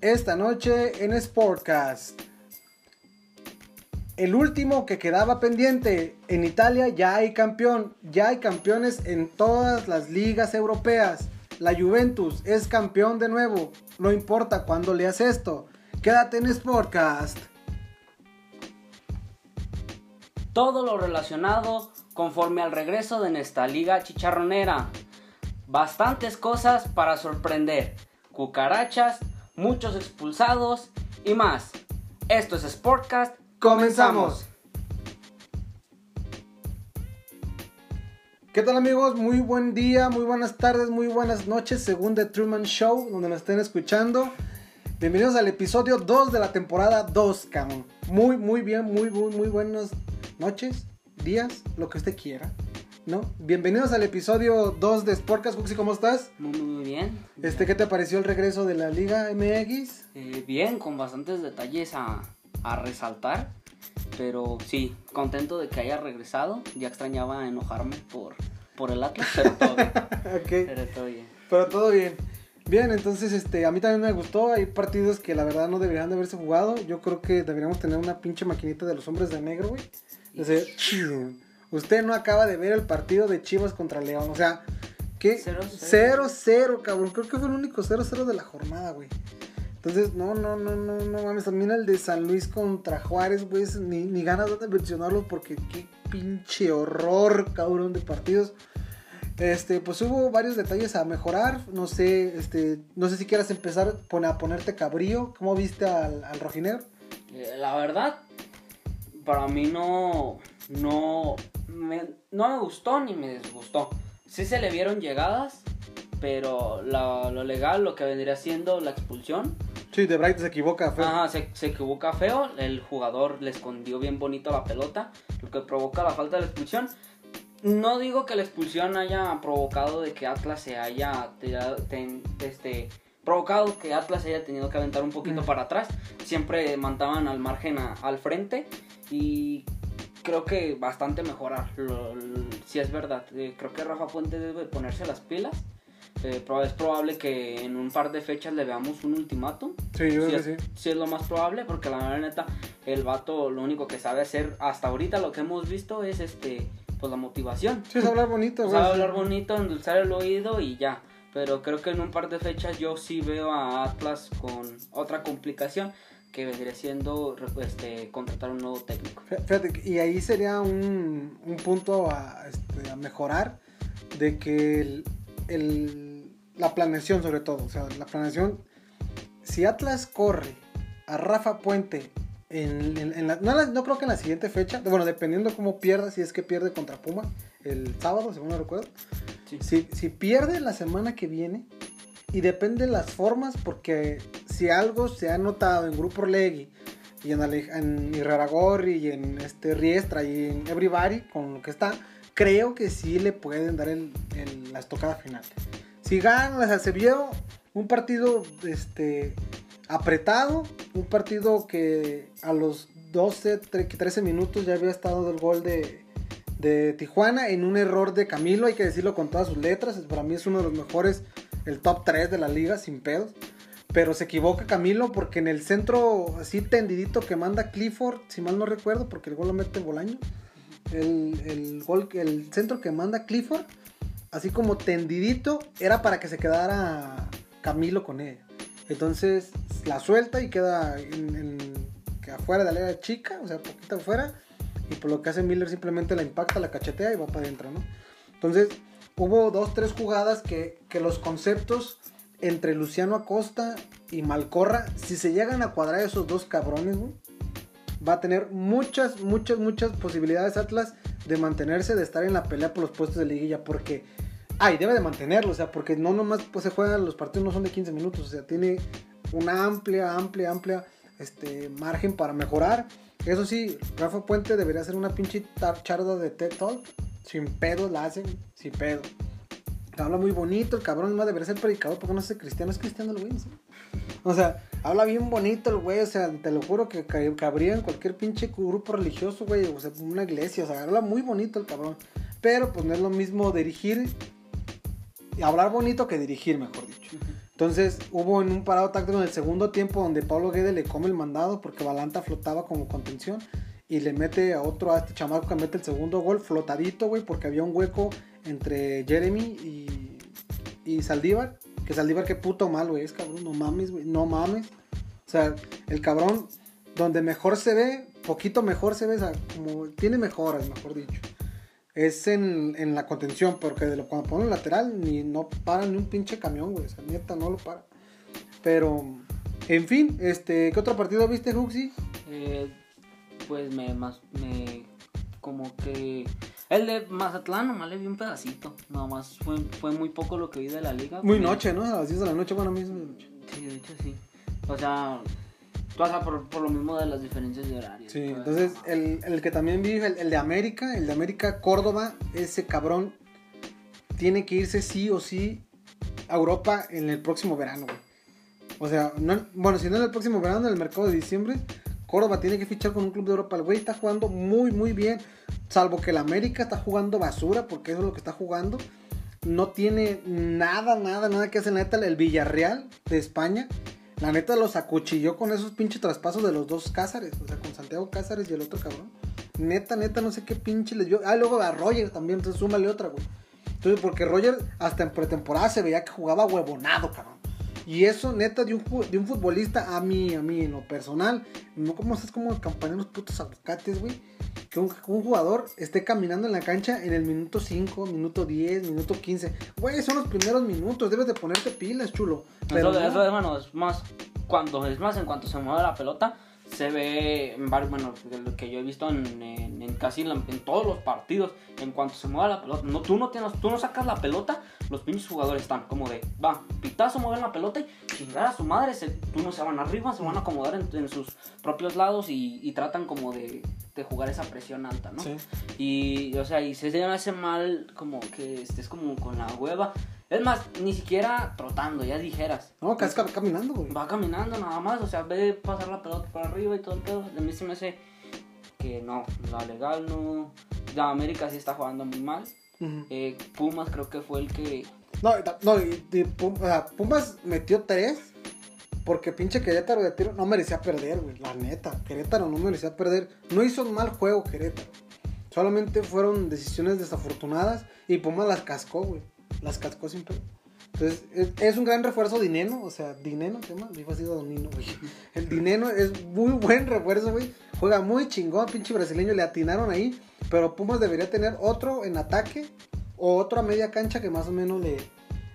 esta noche en Sportcast. El último que quedaba pendiente, en Italia ya hay campeón, ya hay campeones en todas las ligas europeas. La Juventus es campeón de nuevo, no importa cuándo leas esto. Quédate en Sportcast. Todo lo relacionado conforme al regreso de esta liga chicharronera. Bastantes cosas para sorprender. Cucarachas, muchos expulsados y más. Esto es Sportcast. Comenzamos. ¿Qué tal amigos? Muy buen día, muy buenas tardes, muy buenas noches, según The Truman Show, donde nos estén escuchando. Bienvenidos al episodio 2 de la temporada 2, cabrón. Muy, muy bien, muy, muy, muy buenas noches, días, lo que usted quiera. ¿No? Bienvenidos al episodio 2 de Sportcast. Cuxi, ¿cómo estás? Muy, muy bien. Este, ¿Qué te pareció el regreso de la Liga MX? Eh, bien, con bastantes detalles a, a resaltar. Pero sí, contento de que haya regresado. Ya extrañaba enojarme por, por el Atlas, pero todo bien. Ok. Pero todo bien. Pero todo bien. Bien, entonces este, a mí también me gustó. Hay partidos que la verdad no deberían de haberse jugado. Yo creo que deberíamos tener una pinche maquinita de los hombres de negro, güey. Usted no acaba de ver el partido de Chivas contra León. O sea, ¿qué? 0-0. 0-0, cabrón. Creo que fue el único 0-0 de la jornada, güey. Entonces, no, no, no, no, no mames. También el de San Luis contra Juárez, güey. Ni, ni ganas de mencionarlo porque qué pinche horror, cabrón, de partidos. Este, pues hubo varios detalles a mejorar. No sé, este, no sé si quieras empezar a ponerte cabrío. ¿Cómo viste al, al rojinegro? Eh, La verdad, para mí no, no, me, no me gustó ni me disgustó. Sí se le vieron llegadas, pero lo legal, lo que vendría siendo la expulsión, Sí, de Bright se equivoca, fue. ajá, se, se equivoca feo, el jugador le escondió bien bonito la pelota, lo que provoca la falta de la expulsión. No digo que la expulsión haya provocado de que Atlas se haya tirado- ten- este, provocado que Atlas haya tenido que aventar un poquito Mm. para atrás. Siempre mandaban al margen a- al frente y creo que bastante mejorar. Lo- lo- si es verdad, Eh, creo que Rafa Puente debe ponerse las pilas. Eh, es probable que en un par de fechas le veamos un ultimátum. Sí, yo Sí creo es, que sí. sí es lo más probable, porque la verdad neta, el vato lo único que sabe hacer hasta ahorita, lo que hemos visto es este, pues la motivación. Sí, es hablar bonito, güey. Sabe hablar bonito, endulzar el oído y ya. Pero creo que en un par de fechas yo sí veo a Atlas con otra complicación que vendría siendo este, contratar un nuevo técnico. Fí- Fíjate, y ahí sería un, un punto a, este, a mejorar de que el, el- la planeación sobre todo, o sea, la planeación, si Atlas corre a Rafa Puente en, en- en la, no, no creo que en la siguiente fecha, bueno, dependiendo cómo pierda, si es que pierde contra Puma el sábado, según no recuerdo, Sí. si, si pierde la semana que viene, y depende de las formas, porque si algo se ha notado en Grupo Orlegui y en, Iraragorri y en este Riestra y en Everybody, con lo que está, creo que sí le pueden dar el, el- la estocada final. Si ganan, o sea, se vio un partido este, apretado, un partido que a los 12, tre- 13 minutos ya había estado el gol de, de Tijuana en un error de Camilo, hay que decirlo con todas sus letras, para mí es uno de los mejores, el top 3 de la liga, sin pedos. Pero se equivoca Camilo porque en el centro así tendidito que manda Clifford, si mal no recuerdo, porque el gol lo mete Bolaño. El, el gol, el centro que manda Clifford, así como tendidito, era para que se quedara Camilo con él. Entonces la suelta y queda que afuera de la área chica, o sea, poquito afuera. Y por lo que hace Miller simplemente la impacta, la cachetea y va para adentro, ¿no? Entonces hubo dos, tres jugadas que, que los conceptos entre Luciano Acosta y Malcorra, si se llegan a cuadrar esos dos cabrones, va a tener muchas, muchas, muchas posibilidades Atlas de mantenerse, de estar en la pelea por los puestos de liguilla, porque, ay, debe de mantenerlo, o sea, porque no nomás pues, se juegan, los partidos no son de 15 minutos, o sea, tiene una amplia, amplia, amplia este, margen para mejorar. Eso sí, Rafa Puente debería hacer una pinche charda de TED Talk, sin pedo la hacen, sin pedo. Habla muy bonito, el cabrón más debería ser predicador porque no sé cristiano, es cristiano el güey, ¿sí? O sea, habla bien bonito el güey, o sea, te lo juro que ca- cabría en cualquier pinche grupo religioso, güey, o sea, una iglesia, o sea, habla muy bonito el cabrón. Pero pues no es lo mismo dirigir y hablar bonito que dirigir, mejor dicho. Entonces hubo en un parado táctico en el segundo tiempo donde Pablo Guede le come el mandado porque Balanta flotaba como contención y le mete a otro, a este chamaco que mete el segundo gol flotadito, güey, porque había un hueco entre Jeremy y, y Saldívar. Que Saldívar, qué puto mal, güey, es cabrón, no mames, no mames. O sea, el cabrón, donde mejor se ve, poquito mejor se ve, o sea, como tiene mejoras, mejor dicho. Es en, en la contención, porque de lo, cuando pone el lateral, ni no para ni un pinche camión, güey, o sea, neta, no lo para. Pero, en fin, este, ¿qué otro partido viste, Huxi? Eh, pues me, más, me, como que el de Mazatlán nomás le vi un pedacito, nada más fue, fue muy poco lo que vi de la liga. Muy noche, ¿no? A las 10 de la noche, bueno, a mí es muy noche. Sí, de hecho sí. O sea, sea por, por lo mismo de las diferencias de horario. Sí, entonces el, el que también vi, el, el de América, el de América Córdoba, ese cabrón tiene que irse sí o sí a Europa en el próximo verano, güey. O sea, no- bueno, si no en el próximo verano, en el mercado de diciembre, Córdoba tiene que fichar con un club de Europa. El güey está jugando muy, muy bien. Salvo que el América está jugando basura, porque eso es lo que está jugando. No tiene nada, nada, nada que hacer. Neta, el Villarreal de España, la neta los acuchilló con esos pinches traspasos de los dos Cázares. O sea, con Santiago Cázares y el otro cabrón. Neta, neta, no sé qué pinche les dio. Ah, luego a Roger también, entonces súmale otra, güey. Entonces, porque Roger hasta en pretemporada se veía que jugaba huevonado, cabrón. Y eso, neta, de un, de un futbolista, a mí, a mí, en lo personal, no como estás como campaña los putos aguacates, güey. Que un, un jugador esté caminando en la cancha en el minuto 5, minuto 10, minuto 15. Güey, son los primeros minutos, debes de ponerte pilas, chulo. Pero eso, no. eso es, bueno, es más, cuando, es más, en cuanto se mueve la pelota, se ve, en varios, bueno, de lo que yo he visto en, en- casi en todos los partidos, en cuanto se mueve la pelota, no, tú, no tienes, tú no sacas la pelota, los pinches jugadores están como de, va, pitazo, mueven la pelota y chingar a su madre, se, tú no se van arriba, se van a acomodar en, sus propios lados y tratan como de, de jugar esa presión alta, ¿no? Sí. Y, o sea, y se me hace mal como que estés como con la hueva. Es más, ni siquiera trotando, ya dijeras. No, que estás caminando, güey. Va caminando nada más, o sea, ve pasar la pelota por arriba y todo el pedo. A mí se me hace que no, la legal no. La América sí está jugando muy mal. Eh, Pumas creo que fue el que. No, no, y- y Pumas metió tres porque pinche Querétaro de tiro no merecía perder, güey. La neta, Querétaro no merecía perder. No hizo un mal juego Querétaro. Solamente fueron decisiones desafortunadas y Pumas las cascó, güey. Las cascó sin pedo. Entonces, es, un gran refuerzo Dineno, o sea, Dineno, ¿qué más? Dijo así Donino, güey. El Dineno es muy buen refuerzo, güey. Juega muy chingón, pinche brasileño, le atinaron ahí. Pero Pumas debería tener otro en ataque o otro a media cancha que más o menos le,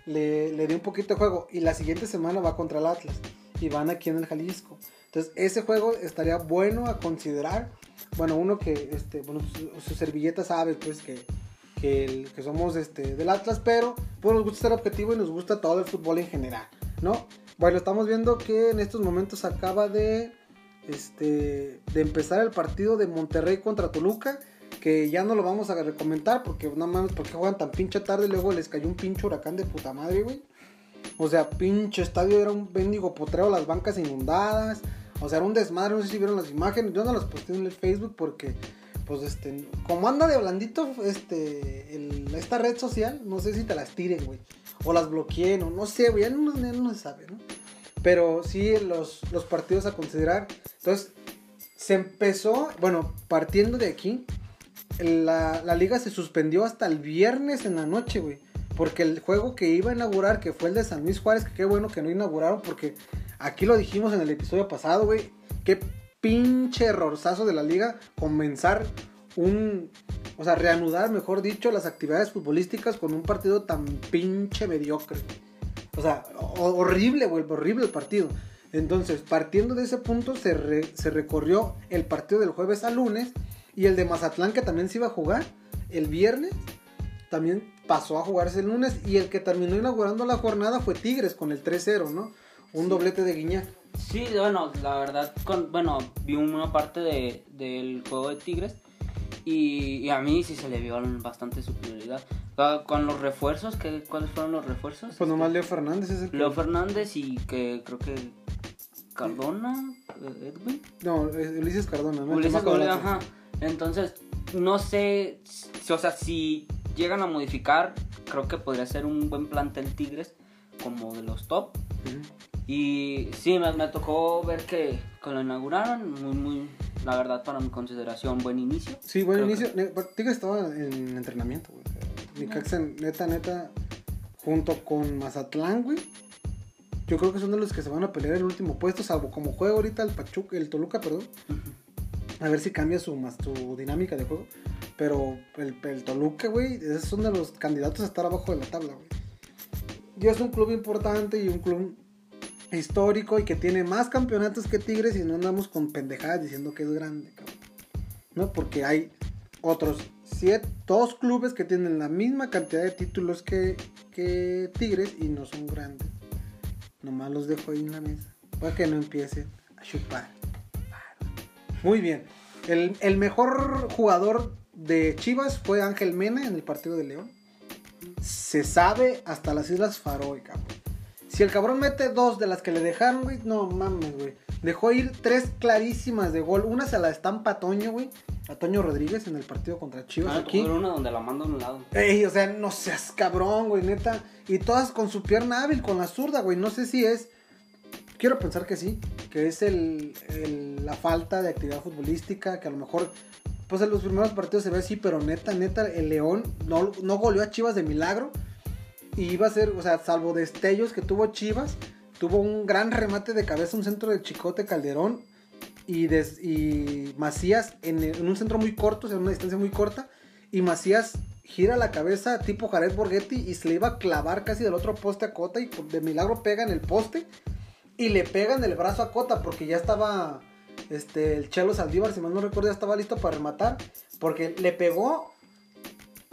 le, le dé un poquito de juego. Y la siguiente semana va contra el Atlas. Y van aquí en el Jalisco. Entonces, ese juego estaría bueno a considerar. Bueno, uno que, este, bueno, su, servilleta sabe, pues, que, que, somos este, del Atlas, pero pues nos gusta ser objetivo y nos gusta todo el fútbol en general, ¿no? Bueno, estamos viendo que en estos momentos acaba de, este, de empezar el partido de Monterrey contra Toluca, que ya no lo vamos a recomendar porque no mames, porque juegan tan pinche tarde luego les cayó un pinche huracán de puta madre, güey. O sea, pinche estadio era un bendigo potrero, las bancas inundadas. O sea, era un desmadre, no sé si vieron las imágenes. Yo no las posté en el Facebook porque, pues, este, como anda de blandito, este, esta red social, no sé si te las tiren, güey. O las bloqueen, o no sé, güey, ya no, no se sabe, ¿no? Pero sí, los, los partidos a considerar. Entonces, se empezó, bueno, partiendo de aquí, la, la liga se suspendió hasta el viernes en la noche, güey. Porque el juego que iba a inaugurar, que fue el de San Luis Juárez, que qué bueno que no inauguraron, porque aquí lo dijimos en el episodio pasado, güey. Qué pinche errorzazo de la liga comenzar un. O sea, reanudar, mejor dicho, las actividades futbolísticas con un partido tan pinche mediocre. O sea, ho- horrible, güey, horrible el partido. Entonces, partiendo de ese punto, se, re- se recorrió el partido del jueves al lunes y el de Mazatlán, que también se iba a jugar el viernes, también pasó a jugarse el lunes. Y el que terminó inaugurando la jornada fue Tigres con el 3-0, ¿no? Un doblete de Guiñac. Sí, bueno, la verdad, con, bueno, vi una parte de, del juego de Tigres y, y a mí sí se le vio bastante superioridad. Ah, Con los refuerzos, ¿qué, ¿cuáles fueron los refuerzos? Pues nomás Leo Fernández es el que- Leo Fernández y que creo que Cardona, eh, Edwin. No, es Ulises Cardona, ¿no? Ulises Atlas. ajá. Entonces, no sé, o sea, si llegan a modificar, creo que podría ser un buen plantel Tigres como de los top. Y sí, me, me tocó ver que, que lo inauguraron, muy, muy, la verdad, para mi consideración, buen inicio. Sí, buen Creo inicio. Tigres estaba en entrenamiento, güey. Neta, neta, junto con Mazatlán, güey. Yo creo que son de los que se van a pelear el último puesto, salvo como juega ahorita el Pachuca, el Toluca, perdón. A ver si cambia su, más, su dinámica de juego. Pero el, el Toluca, güey, esos son de los candidatos a estar abajo de la tabla, güey. Y es un club importante y un club histórico y que tiene más campeonatos que Tigres y no andamos con pendejadas diciendo que es grande, cabrón. ¿No? Porque hay otros siete, dos clubes que tienen la misma cantidad de títulos que, que Tigres y no son grandes. Nomás los dejo ahí en la mesa. Para que no empiecen a chupar. Muy bien. El, el mejor jugador de Chivas fue Ángel Mena en el partido de León. Se sabe hasta las Islas Faroe, cabrón. Si el cabrón mete dos de las que le dejaron, güey, no mames, güey. Dejó ir tres clarísimas de gol. Una se la estampa a Toño, güey. A Toño Rodríguez en el partido contra Chivas Ah, aquí. una donde la manda a un lado. Ey, o sea, no seas cabrón, güey, neta. Y todas con su pierna hábil, con la zurda, güey. No sé si es. Quiero pensar que sí. Que es el, el- la falta de actividad futbolística. Que a lo mejor. Pues en los primeros partidos se ve así, pero neta, neta, el León no, no goleó a Chivas de milagro. Y iba a ser, o sea, salvo destellos que tuvo Chivas, tuvo un gran remate de cabeza, un centro de Chicote Calderón y, des- y Macías en, en un centro muy corto, o sea, en una distancia muy corta. Y Macías gira la cabeza tipo Jared Borghetti y se le iba a clavar casi del otro poste a Cota y de milagro pega en el poste y le pega en el brazo a Cota porque ya estaba este, el Chelo Saldívar, si mal no recuerdo, ya estaba listo para rematar porque le pegó,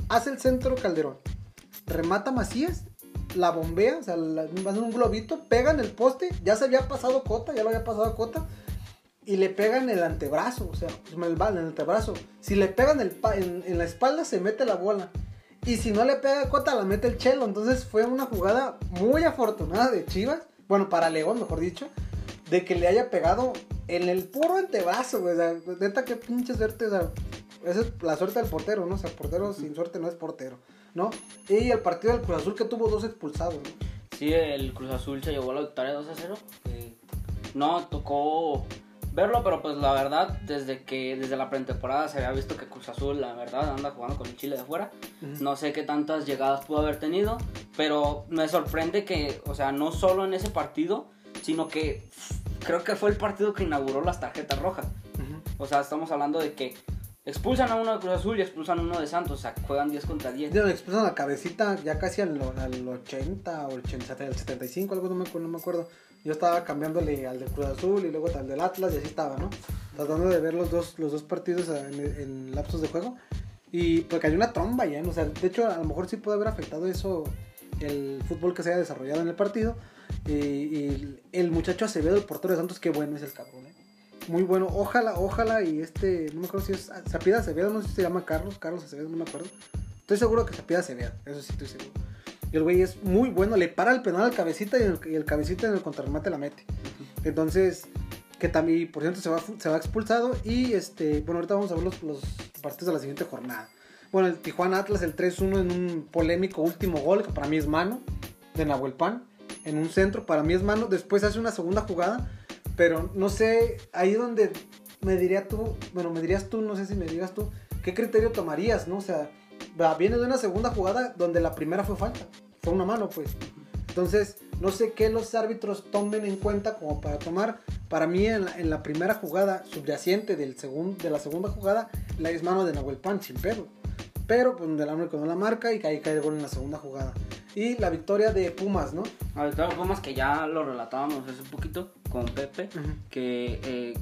hace el centro Calderón, remata Macías, la bombea, o sea, un globito, pega en el poste, ya se había pasado Cota, ya lo había pasado Cota, y le pega en el antebrazo, o sea, el, en el antebrazo. Si le pega en, en, la espalda, se mete la bola. Y si no le pega Cota, la mete el Chelo. Entonces fue una jugada muy afortunada de Chivas, bueno, para León, mejor dicho, de que le haya pegado en el puro antebrazo, güey. O sea, neta, qué pinche suerte, o sea, esa es la suerte del portero, ¿no? O sea, portero sin suerte no es portero, ¿no? Y el partido del Cruz Azul que tuvo dos expulsados, ¿no? Sí, el Cruz Azul se llevó a la victoria 2 a 0. Eh, no tocó verlo, pero pues la verdad, desde que desde la pretemporada se había visto que Cruz Azul, la verdad, anda jugando con el Chile de afuera. No sé qué tantas llegadas pudo haber tenido, pero me sorprende que, o sea, no solo en ese partido, sino que creo que fue el partido que inauguró las tarjetas rojas. O sea, estamos hablando de que expulsan a uno de Cruz Azul y expulsan a uno de Santos, o sea, juegan 10 contra 10. Ya expulsan la cabecita ya casi al, al 80 o el 80, al 75, algo no me, acuerdo, no me acuerdo. Yo estaba cambiándole al del Cruz Azul y luego al del Atlas y así estaba, ¿no? Tratando de ver los dos, los dos partidos en, en lapsos de juego. Y pues cayó una tromba ya, ¿no? o sea, de hecho a lo mejor sí puede haber afectado eso el fútbol que se haya desarrollado en el partido. El muchacho Acevedo, el portero de Santos, qué bueno es el cabrón, ¿eh? Muy bueno, ojalá, ojalá y este, no me acuerdo si es Sapida Acevedo, no sé si se llama Carlos, Carlos Acevedo, no me acuerdo. Estoy seguro que Sapida Acevedo, eso sí estoy seguro. Y el güey es muy bueno, le para el penal al cabecita y el, y cabecita en el contrarremate la mete. Entonces, que también, por cierto, se va, se va expulsado. Y este, bueno, ahorita vamos a ver los, los partidos de la siguiente jornada. Bueno, el Tijuana Atlas, el 3-1 en un polémico último gol, que para mí es mano, de Nahuel Pan, en un centro, para mí es mano. Después hace una segunda jugada, pero no sé, ahí donde me diría tú, bueno, me dirías tú, no sé si me digas tú, ¿qué criterio tomarías, no? O sea, viene de una segunda jugada donde la primera fue falta, fue una mano, pues. Entonces, no sé qué los árbitros tomen en cuenta como para tomar. Para mí, en la, en la primera jugada subyacente del segun- de la segunda jugada, la es mano de Nahuel Pan, sin pedo. Pero, pues, del árbitro no la marca y ahí cae el gol en la segunda jugada. Y la victoria de Pumas, ¿no? Ahorita Pumas que ya lo relatábamos hace un poquito con Pepe, que, eh,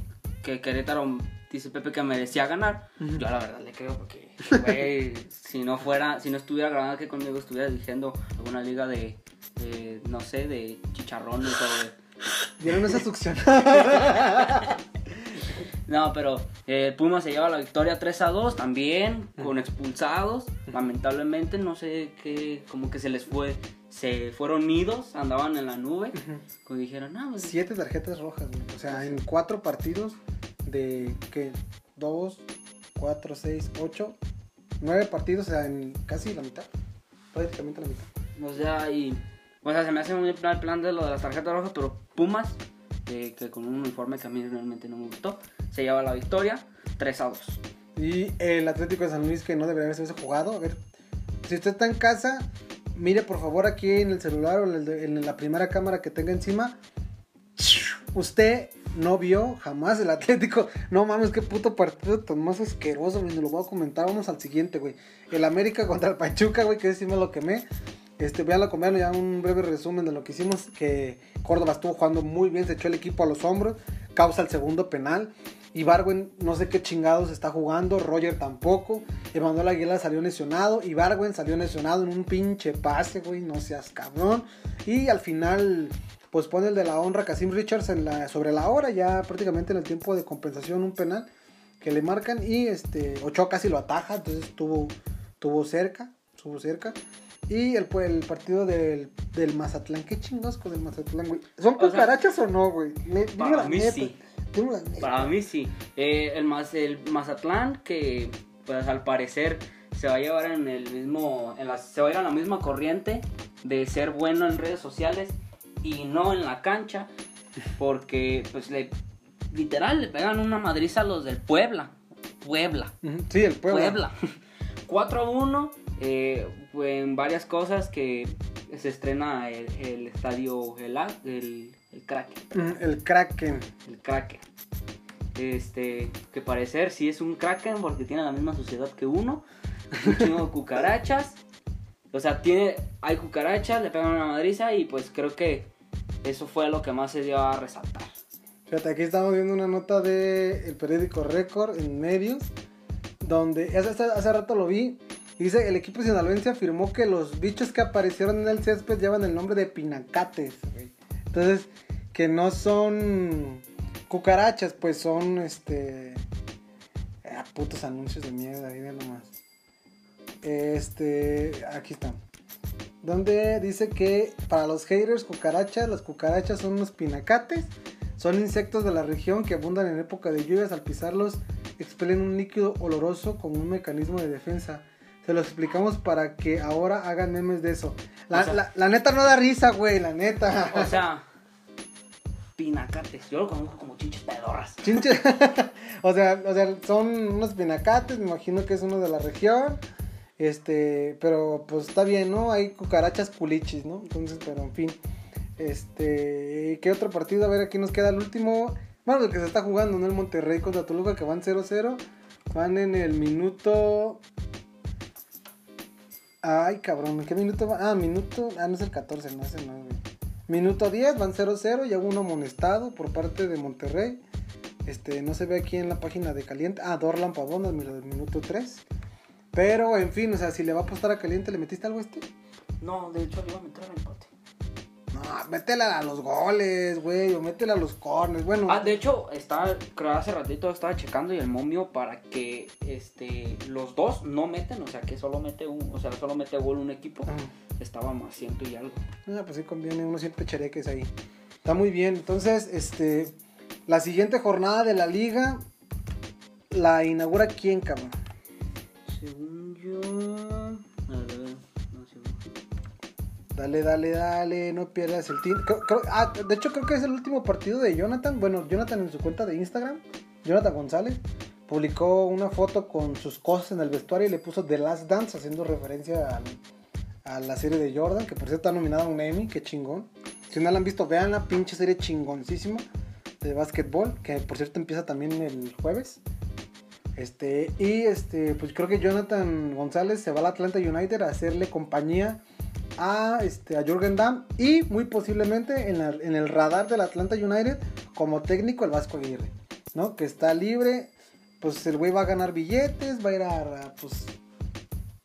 que Querétaro dice Pepe que merecía ganar. Ujú. Yo la verdad le creo porque, güey, si no fuera, si no estuviera Granada que conmigo estuviera dirigiendo alguna liga de, de, no sé, de chicharrones o de... Dieron esa succión. No, pero eh, Pumas se lleva la victoria 3 a 2 también, con expulsados. Lamentablemente, no sé qué, como que se les fue, se fueron nidos, andaban en la nube. Como dijeron, no, pues, Siete tarjetas rojas, güey. O sea, en cuatro partidos de que dos, cuatro, seis, ocho, nueve partidos, o sea, en casi la mitad. Prácticamente la mitad. O sea, y O sea, se me hace muy plan el plan de lo de las tarjetas rojas, pero Pumas, eh, que con un uniforme que a mí realmente no me gustó, se lleva la victoria 3 a 2. Y el Atlético de San Luis que no debería haberse jugado. A ver, si usted está en casa, mire por favor aquí en el celular o en, el en la primera cámara que tenga encima. Usted no vio jamás el Atlético. No mames, qué puto partido tan más asqueroso, güey. Ni lo voy a comentar. Vamos al siguiente, güey. El América contra el Pachuca, güey, que sí lo quemé. Este, véanlo comer ya un breve resumen de lo que hicimos. Que Córdoba estuvo jugando muy bien, se echó el equipo a los hombros. Causa el segundo penal. Ibargüen no sé qué chingados está jugando. Roger tampoco. Emanuel Aguilar salió lesionado. Ibargüen salió lesionado en un pinche pase, güey. No seas cabrón. Y al final, pues pone el de la honra Casim Richards en la, sobre la hora, ya prácticamente en el tiempo de compensación, un penal que le marcan. Y este Ochoa casi lo ataja. Entonces estuvo, estuvo cerca. Estuvo cerca. Y el, pues, el partido del, del Mazatlán. ¿Qué chingos con el Mazatlán, güey? ¿Son O sea, cucarachas o, no, güey? Dime la mí neta, sí. Para mí sí. Eh, el, Maz- el Mazatlán, que pues al parecer se va a llevar en el mismo. En la, se va a ir a la misma corriente de ser bueno en redes sociales y no en la cancha. Porque, pues, le, literal, le pegan una madriza a los del Puebla. Puebla. Sí, el Puebla. Puebla. 4 a 1. eh, en varias cosas que se estrena el, el estadio el, el, el Kraken Ujú, El Kraken. el Kraken. Este, que parecer sí es un Kraken porque tiene la misma suciedad que uno. Un chingo de cucarachas. O sea, tiene, hay cucarachas, le pegan una madriza y pues creo que eso fue lo que más se dio a resaltar. Fíjate, aquí estamos viendo una nota del el periódico Récord en medios, donde hace, rato lo vi, dice, el equipo sinaloense afirmó que los bichos que aparecieron en el césped llevan el nombre de pinacates, güey. Entonces, que no son cucarachas, pues son, este... ah, putos anuncios de mierda, ahí ve nomás. Este, aquí están. Donde dice que para los haters cucarachas, las cucarachas son unos pinacates. Son insectos de la región que abundan en época de lluvias. Al pisarlos expelen un líquido oloroso como un mecanismo de defensa. Se lo explicamos para que ahora hagan memes de eso. La, O sea- la- la neta no da risa, güey, la neta. O sea, pinacates. Yo lo conozco como chinches pedorras. Chinche. o, sea, o sea, son unos pinacates, me imagino que es uno de la región. Este, pero pues está bien, ¿no? Hay cucarachas culichis, ¿no? Entonces, pero en fin. Este, ¿qué otro partido? A ver, aquí nos queda el último. Bueno, el que se está jugando, ¿no? El Monterrey contra Toluca, que van 0-0. Van en el minuto. Ay, cabrón, ¿en qué minuto va? Ah, minuto. Ah, no es el 14, no, ese no, güey. Minuto 10, van 0-0. Ya hubo uno amonestado por parte de Monterrey. Este, no se ve aquí en la página de Caliente. Ah, Dorlan Pavón, al minu- minuto 3. Pero, en fin, o sea, si le va a apostar a Caliente, ¿le metiste algo a este? No, de hecho le iba a meter el empate. No, métela a los goles, güey, o métela a los corners. Bueno, Ah, de hecho, estaba, creo hace ratito estaba checando y el momio para que este los dos no meten, o sea que solo mete un, o sea, solo mete gol un equipo, ah, estaba más ciento y algo. ah, pues sí conviene, uno siempre chereques ahí. Está muy bien. Entonces, este, la siguiente jornada de la liga la inaugura quién, cabrón. Según yo. A ver. Dale, dale, dale, no pierdas el tiempo. Ah, de hecho, creo que es el último partido de Jonathan. Bueno, Jonathan en su cuenta de Instagram, Jonathan González, publicó una foto con sus cosas en el vestuario y le puso The Last Dance, haciendo referencia a, la serie de Jordan, que por cierto está nominada a un Emmy, qué chingón. Si no la han visto, vean la pinche serie chingoncísima de básquetbol, que por cierto empieza también el jueves. Este, y este, pues creo que Jonathan González se va al Atlanta United a hacerle compañía a, este, a Jürgen Damm y muy posiblemente en, la- el radar del Atlanta United como técnico el Vasco Aguirre, ¿no? Que está libre, pues el güey va a ganar billetes, va a ir a, pues,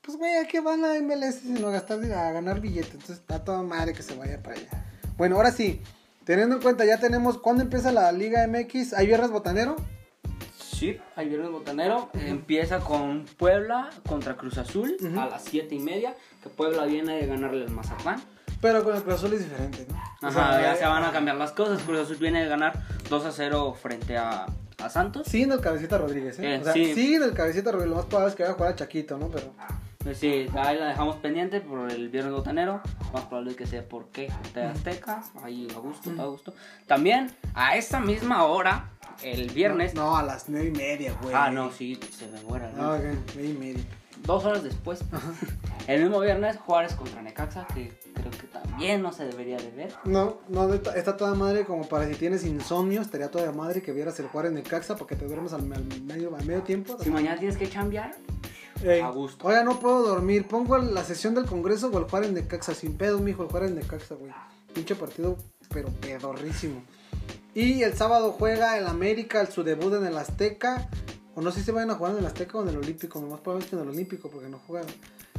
pues güey, ¿a qué van a MLS sino a gastar, a ganar billetes? Entonces está toda madre que se vaya para allá. Bueno, ahora sí, teniendo en cuenta, ya tenemos, ¿cuándo empieza la Liga MX? ¿Hay viernes botanero? Sí, hay viernes botanero. Empieza con Puebla contra Cruz Azul a las 7 y media. Que Puebla viene de ganarle al Mazatlán. Pero con el Cruz Azul es diferente, ¿no? O Ajá, sea, ya eh, se van a cambiar las cosas. Cruz Azul viene de ganar 2 a 0 frente a, a Santos. Sin el cabecita Rodríguez, ¿eh? Eh, o sea, sí. sin el cabecita Rodríguez. Lo más probable es que vaya a jugar a Chaquito, ¿no? Pero. Pues sí, ahí la dejamos pendiente por el viernes botanero. Más probable que sea por qué, de Azteca. Ahí a gusto, a gusto. También a esa misma hora, el viernes. No, a las nueve y media, güey. Ah, no, sí, se me muera. ¿no? Ah, ok, nueve y media. Dos horas después. El mismo viernes, Juárez contra Necaxa, que creo que también no se debería de ver. No, no, está toda madre como para si tienes insomnio, estaría toda madre que vieras el Juárez Necaxa porque te duermes al, medio, al medio tiempo. Si mañana tienes que chambear, a gusto. Oiga, no puedo dormir. Pongo la sesión del Congreso o el Juárez Necaxa. Sin pedo, mijo, el Juárez Necaxa, güey. Pinche partido, pero pedorrísimo. Y el sábado juega el América, su debut en el Azteca. O no sé si vayan a jugar en el Azteca o en el Olímpico. Más probable es que en el Olímpico, porque no juegan.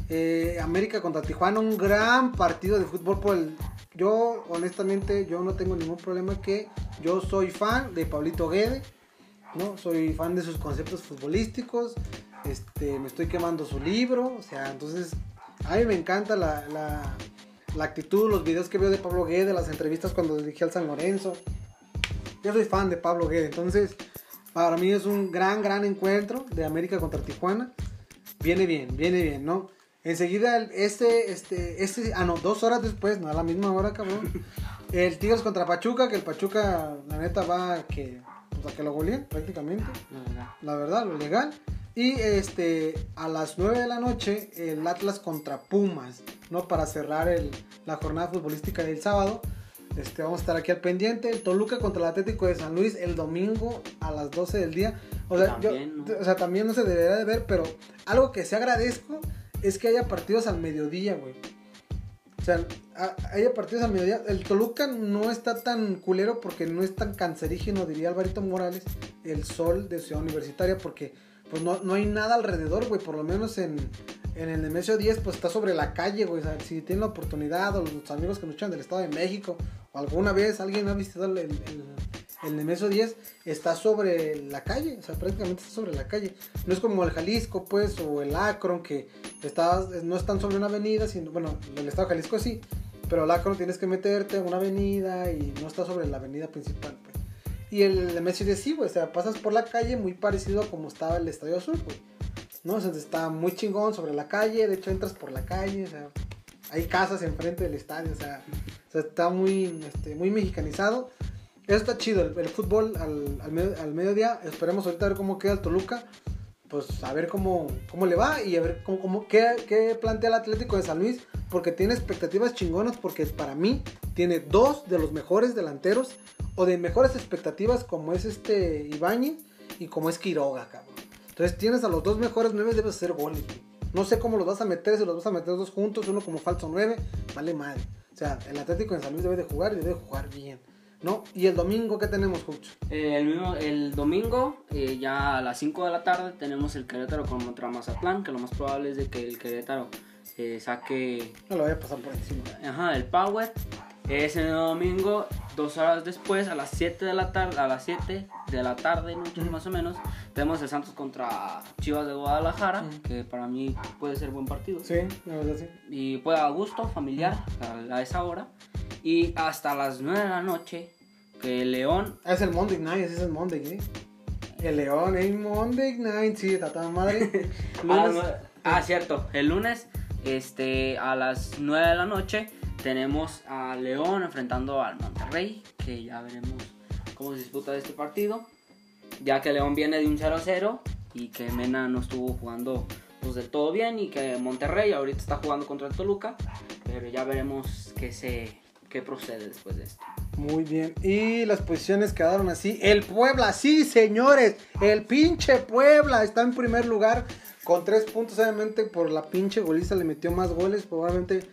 Eh, América contra Tijuana, un gran partido de fútbol por el... Yo, honestamente, yo no tengo ningún problema que yo soy fan de Pablito Guede, ¿no? Soy fan de sus conceptos futbolísticos, este, me estoy quemando su libro, o sea, entonces, a mí me encanta la, la, la actitud, los videos que veo de Pablo Guede, las entrevistas cuando dirigí al San Lorenzo. Yo soy fan de Pablo Guede, entonces, para mí es un gran, gran encuentro de América contra Tijuana. Viene bien, viene bien, ¿no? Enseguida, este, este, este, ah, no, dos horas después, no a la misma hora, cabrón. El Tigres contra Pachuca, que el Pachuca, la neta, va a que, pues, a que lo goleen prácticamente. La verdad, lo legal. Y este, a las 9 de la noche, el Atlas contra Pumas, ¿no? Para cerrar el, la jornada futbolística del sábado. Este, vamos a estar aquí al pendiente. El Toluca contra el Atlético de San Luis el domingo a las 12 del día. O sea, también, yo, o sea, también no se debería de ver, pero algo que se agradezco es que haya partidos al mediodía, güey. O sea, haya partidos al mediodía. El Toluca no está tan culero porque no es tan cancerígeno, diría Alvarito Morales, el sol de Ciudad Universitaria, porque pues no, no hay nada alrededor, güey. Por lo menos en, en el Nemesio 10, pues está sobre la calle, güey. O sea, si tienen la oportunidad, o los amigos que nos echan del Estado de México, alguna vez alguien ha visitado el, el, el Nemesio 10 está sobre la calle, o sea, prácticamente está sobre la calle. No es como el Jalisco, pues, o el Akron, que está, no están sobre una avenida, sino, bueno, el estado de Jalisco sí, pero el Akron tienes que meterte en una avenida y no está sobre la avenida principal, pues. Y el Nemesio 10 sí, güey, o sea, pasas por la calle muy parecido a como estaba el Estadio Azul, güey. ¿No? O sea, está muy chingón sobre la calle, de hecho entras por la calle, o sea, hay casas enfrente del estadio, o sea, está muy, este, muy mexicanizado. Eso está chido, el, fútbol al, al, mediodía. Esperemos ahorita a ver cómo queda el Toluca. Pues a ver cómo, cómo le va y a ver cómo, qué, qué, plantea el Atlético de San Luis. Porque tiene expectativas chingonas. Porque para mí tiene dos de los mejores delanteros. O de mejores expectativas como es este Ibañez y como es Quiroga, cabrón. Entonces tienes a los dos mejores nueve, debes hacer goles. No sé cómo los vas a meter, si los vas a meter dos juntos, uno como falso nueve, vale madre. O sea, el Atlético de San Luis debe de jugar y debe de jugar bien. ¿no? ¿Y el domingo qué tenemos? Eh, el, mismo, el domingo, eh, ya a las 5 de la tarde, tenemos el Querétaro contra Mazatlán, que lo más probable es de que el Querétaro eh, saque... No lo voy a pasar por encima. Ajá, el Power. Ese domingo, dos horas después, a las 7 de la tarde, a las 7 de la tarde, noche más o menos, tenemos el Santos contra Chivas de Guadalajara, que para mí puede ser buen partido. Sí, la verdad sí. Y puede a gusto, familiar, a, esa hora. Y hasta las 9 de la noche, que León... Ah, es el Monday Night, es el Monday, ¿eh? El León, el Monday Night, sí, está tan madre. ah, ah, cierto, el lunes, este, a las 9 de la noche tenemos a León enfrentando al Monterrey, que ya veremos cómo se disputa este partido. Ya que León viene de un 0-0 y que Mena no estuvo jugando pues, del todo bien y que Monterrey ahorita está jugando contra el Toluca, pero ya veremos qué, se, qué procede después de esto. Muy bien. Y las posiciones quedaron así. El Puebla, sí, señores. El pinche Puebla está en primer lugar con tres puntos. Obviamente por la pinche golista le metió más goles. Probablemente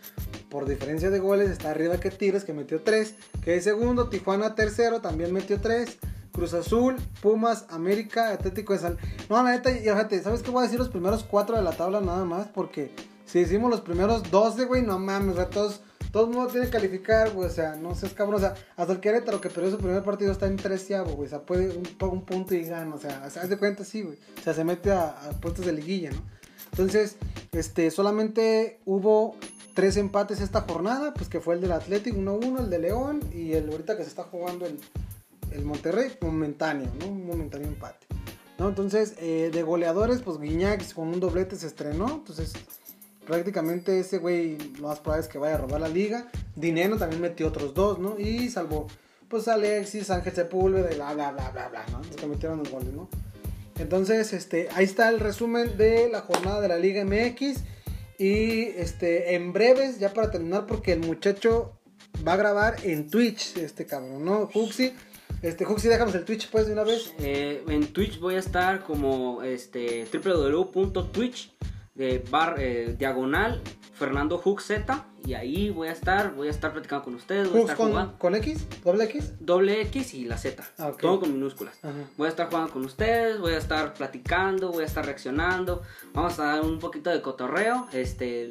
por diferencia de goles está arriba que Tigres que metió 3, que es segundo, Tijuana tercero también metió 3, Cruz Azul, Pumas, América, Atlético de Sal. No, la neta, fíjate, ¿sabes qué voy a decir los primeros 4 de la tabla nada más? Porque si decimos los primeros 12, güey, no mames, o todos, todo el mundo tiene que calificar, güey, o sea, no seas cabrón, o sea, hasta el Querétaro que perdió su primer partido está en treceavo, güey, o sea, puede un, un punto y gana, o sea, haz de cuenta, sí, güey, o sea, se mete a, a puestos de liguilla, ¿no? Entonces, este, solamente hubo tres empates esta jornada, pues que fue el del Atlético 1-1, el de León y el ahorita que se está jugando el, el Monterrey, momentáneo, ¿no? Un momentáneo empate. ¿no? Entonces, eh, de goleadores, pues Guiñac con un doblete se estrenó, entonces prácticamente ese güey lo más probable es que vaya a robar la liga. Dinero también metió otros dos, ¿no? Y salvo, pues Alexis, Ángel Sepúlveda, bla, bla, bla, bla, bla, ¿no? Que metieron los goles, ¿no? Entonces, este, ahí está el resumen de la jornada de la Liga MX. Y este, en breves, ya para terminar, porque el muchacho va a grabar en Twitch, este cabrón, ¿no? Juxi. Este, Juxi, déjanos el Twitch pues de una vez. Eh, en Twitch voy a estar como este www.twitch de bar eh, diagonal Fernando Hux Z y ahí voy a estar, voy a estar platicando con ustedes, voy a Hux estar con, con X, doble X. doble X y la Z, Ah, todo con minúsculas. Ajá. Voy a estar jugando con ustedes, voy a estar platicando, voy a estar reaccionando, vamos a dar un poquito de cotorreo, este,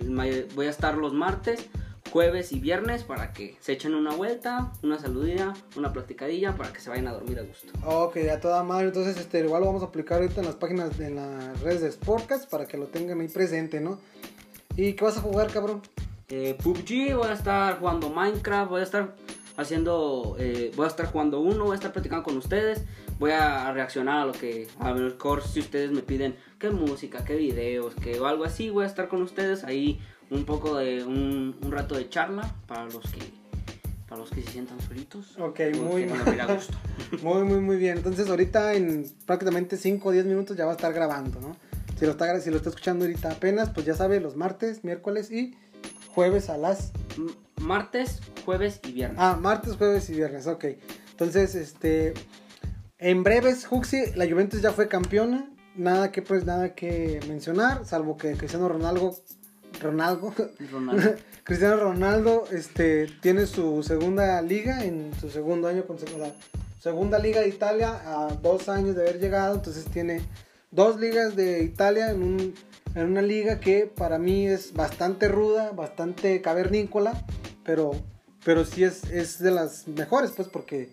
voy a estar los martes, jueves y viernes para que se echen una vuelta, una saludilla, una platicadilla para que se vayan a dormir a gusto. Ok, a toda madre. Entonces, este, igual lo vamos a aplicar ahorita en las páginas, de las redes de Sportcast para que lo tengan ahí presente, ¿no? ¿Y qué vas a jugar, cabrón? Eh, PUBG, voy a estar jugando Minecraft, voy a estar haciendo, eh, voy a estar jugando uno, voy a estar platicando con ustedes, voy a reaccionar a lo que, a lo mejor si ustedes me piden qué música, qué videos, que o algo así, voy a estar con ustedes ahí un poco de un, un rato de charla para los que, para los que se sientan solitos. Ok, muy gusto. Muy, muy, muy bien. Entonces, ahorita en prácticamente 5 o 10 minutos ya va a estar grabando, ¿no? Si lo, está, si lo está escuchando ahorita apenas, pues ya sabe, los martes, miércoles y jueves a las... M- Martes, jueves y viernes. Ah, martes, jueves y viernes, ok. Entonces, este... En breves, Juxi, la Juventus ya fue campeona. Nada que, pues, nada que mencionar, salvo que Cristiano Ronaldo... Ronaldo... Ronaldo. Cristiano Ronaldo este, tiene su segunda liga en su segundo año consecutivo. Segunda liga de Italia a dos años de haber llegado. Entonces tiene dos ligas de Italia en, un- en una liga que para mí es bastante ruda, bastante cavernícola. Pero, pero sí es, es de las mejores, pues porque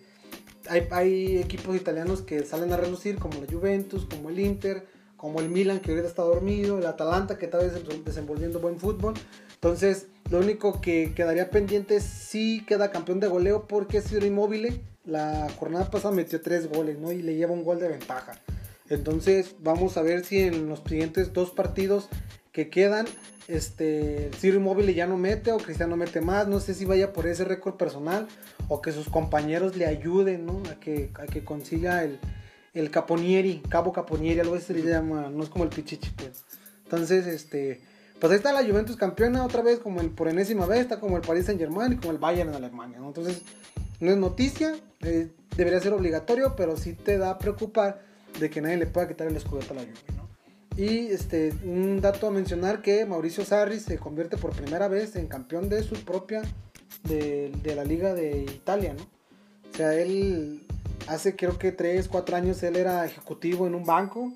hay, hay equipos italianos que salen a relucir, como la Juventus, como el Inter, como el Milan, que ahorita está dormido, el Atalanta, que está desenvolviendo buen fútbol. Entonces, lo único que quedaría pendiente es si queda campeón de goleo, porque Ciro Immobile la jornada pasada metió tres goles, ¿no? Y le lleva un gol de ventaja. Entonces, vamos a ver si en los siguientes dos partidos que quedan, este, Ciro ya no mete o Cristiano mete más. No sé si vaya por ese récord personal o que sus compañeros le ayuden, ¿no? A que, a que consiga el, el Caponieri, Cabo Caponieri, algo así se le llama, no es como el Pichichi, pues. Entonces, este, pues ahí está la Juventus campeona otra vez, como el, por enésima vez, está como el Paris Saint Germain y como el Bayern en Alemania, ¿no? Entonces, no es noticia, eh, debería ser obligatorio, pero sí te da a preocupar de que nadie le pueda quitar el escudo a la Juve, ¿no? Y este, un dato a mencionar que Mauricio Sarri se convierte por primera vez en campeón de su propia, de, de la Liga de Italia, ¿no? O sea, él hace creo que 3, 4 años él era ejecutivo en un banco,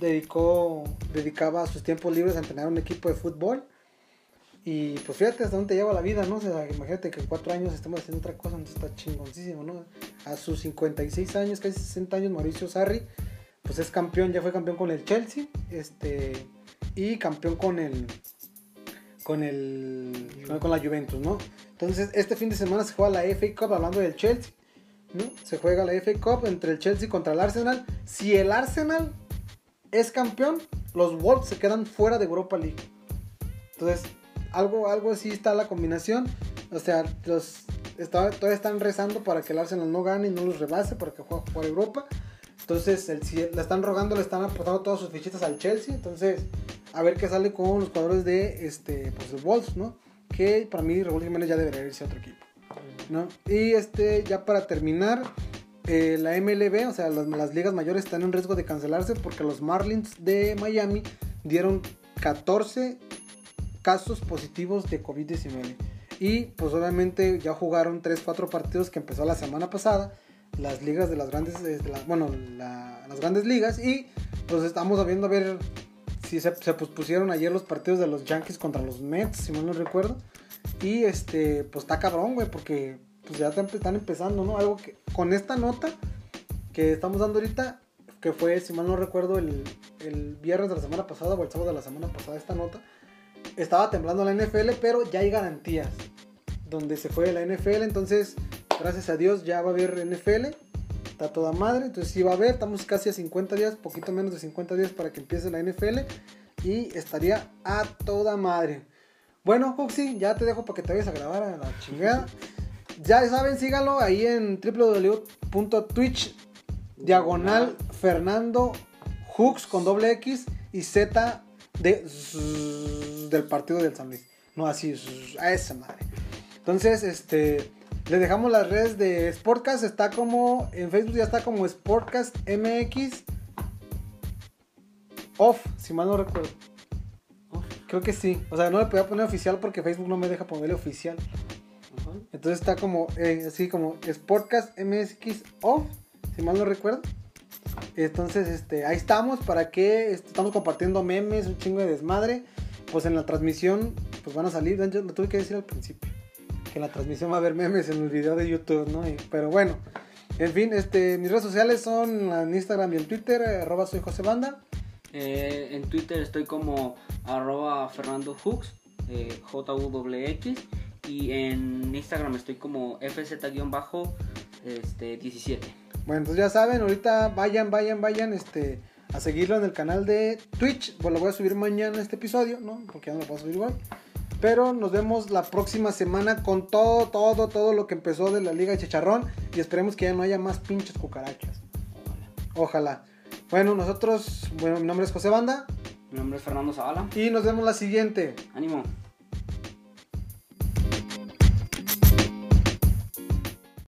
dedicó, dedicaba sus tiempos libres a entrenar un equipo de fútbol. Y pues fíjate hasta dónde te lleva la vida, ¿no? O sea, imagínate que en 4 años estemos haciendo otra cosa, entonces está chingoncísimo, ¿no? A sus 56 años, casi 60 años, Mauricio Sarri, pues es campeón, ya fue campeón con el Chelsea, este, y campeón con el, con el, con la Juventus, ¿no? Entonces, este fin de semana se juega la FA Cup, hablando del Chelsea, ¿no? Se juega la FA Cup entre el Chelsea contra el Arsenal. Si el Arsenal es campeón, los Wolves se quedan fuera de Europa League. Entonces, algo, algo así está la combinación. O sea, los todavía están rezando para que el Arsenal no gane y no los rebase para que juegue por Europa. Entonces, el, si- le están rogando, le están aportando todas sus fichitas al Chelsea. Entonces, a ver qué sale con los jugadores de este, pues, el Wolves, ¿no? Que para mí, Raúl Jiménez ya debería irse a otro equipo. ¿no? Y este, ya para terminar, eh, la MLB, o sea, las, las ligas mayores están en riesgo de cancelarse porque los Marlins de Miami dieron 14 casos positivos de COVID-19. Y pues obviamente ya jugaron 3-4 partidos que empezó la semana pasada. Las ligas de las grandes, de la- bueno, la- las grandes ligas. Y pues estamos viendo a ver si se, se pospusieron ayer los partidos de los Yankees contra los Mets, si mal no recuerdo. Y este, pues está cabrón, güey, porque pues ya están empezando, ¿no? Algo que con esta nota que estamos dando ahorita, que fue, si mal no recuerdo, el, el viernes de la semana pasada o el sábado de la semana pasada, esta nota, estaba temblando la NFL, pero ya hay garantías donde se fue la NFL, entonces, gracias a Dios ya va a haber NFL, está toda madre, entonces sí va a haber, estamos casi a 50 días, poquito menos de 50 días para que empiece la NFL, y estaría a toda madre. Bueno, Huxi, ya te dejo para que te vayas a grabar a la chingada. Ya saben, síganlo ahí en www.twitch diagonal Fernando Hux con doble X y Z de del partido del San Luis. No así, a esa madre. Entonces, este, le dejamos las redes de Sportcast. Está como, en Facebook ya está como Sportcast MX Off, si mal no recuerdo. Creo que sí. O sea, no le podía poner oficial porque Facebook no me deja ponerle oficial. Entonces está como, eh, así como Sportcast MX Off, si mal no recuerdo. Entonces, este, ahí estamos para que estamos compartiendo memes, un chingo de desmadre. Pues en la transmisión, pues van a salir. Yo lo tuve que decir al principio. Que en la transmisión va a haber memes en el video de YouTube, ¿no? pero bueno, en fin, este, mis redes sociales son en Instagram y en Twitter, arroba soy José Banda. Eh, en Twitter estoy como arroba Fernando Hooks, eh, J-U-X. Y en Instagram estoy como FZ-17. Bueno, entonces ya saben, ahorita vayan, vayan, vayan este, a seguirlo en el canal de Twitch. Pues lo voy a subir mañana este episodio, ¿no? Porque ya no lo puedo subir igual. Pero nos vemos la próxima semana con todo, todo, todo lo que empezó de la Liga de Chicharrón. Y esperemos que ya no haya más pinches cucarachas. Ojalá. Bueno, nosotros, bueno, mi nombre es José Banda. Mi nombre es Fernando Zavala. Y nos vemos la siguiente. Ánimo.